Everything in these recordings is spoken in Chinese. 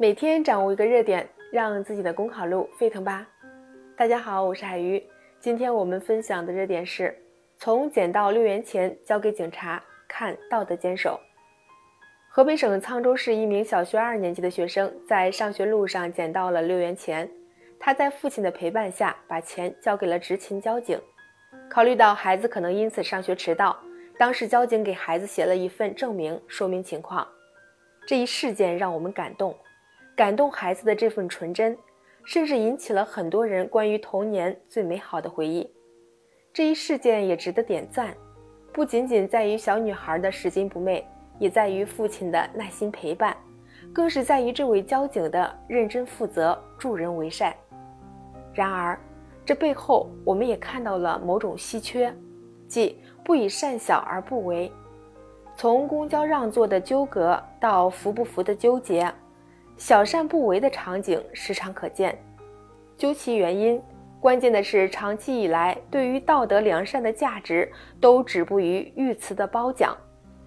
每天掌握一个热点，让自己的公考路沸腾吧！大家好，我是海鱼。今天我们分享的热点是：从捡到六元钱交给警察，看道德坚守。河北省沧州市一名小学二年级的学生在上学路上捡到了六元钱，他在父亲的陪伴下把钱交给了执勤交警。考虑到孩子可能因此上学迟到，当时交警给孩子写了一份证明，说明情况。这一事件让我们感动。感动孩子的这份纯真，甚至引起了很多人关于童年最美好的回忆。这一事件也值得点赞，不仅仅在于小女孩的拾金不昧，也在于父亲的耐心陪伴，更是在于这位交警的认真负责、助人为善。然而，这背后我们也看到了某种稀缺，即不以善小而不为。从公交让座的纠葛到扶不扶的纠结。小善不为的场景时常可见，究其原因，关键的是长期以来对于道德良善的价值都止步于御词的褒奖，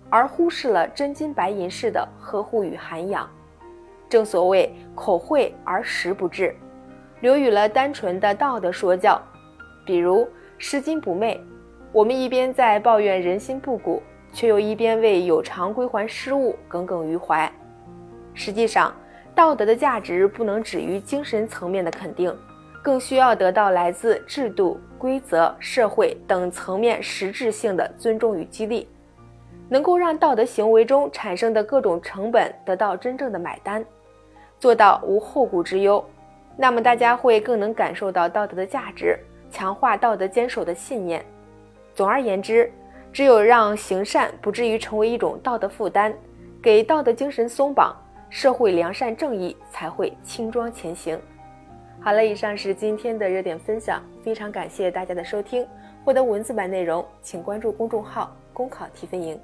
而忽视了真金白银式的呵护与涵养。正所谓口惠而实不至，流于了单纯的道德说教。比如拾金不昧，我们一边在抱怨人心不古，却又一边为有偿归还失物耿耿于怀。实际上。道德的价值不能止于精神层面的肯定，更需要得到来自制度、规则、社会等层面实质性的尊重与激励，能够让道德行为中产生的各种成本得到真正的买单，做到无后顾之忧，那么大家会更能感受到道德的价值，强化道德坚守的信念。总而言之，只有让行善不至于成为一种道德负担，给道德精神松绑。社会良善正义才会轻装前行。好了，以上是今天的热点分享，非常感谢大家的收听。获得文字版内容，请关注公众号“公考提分营”。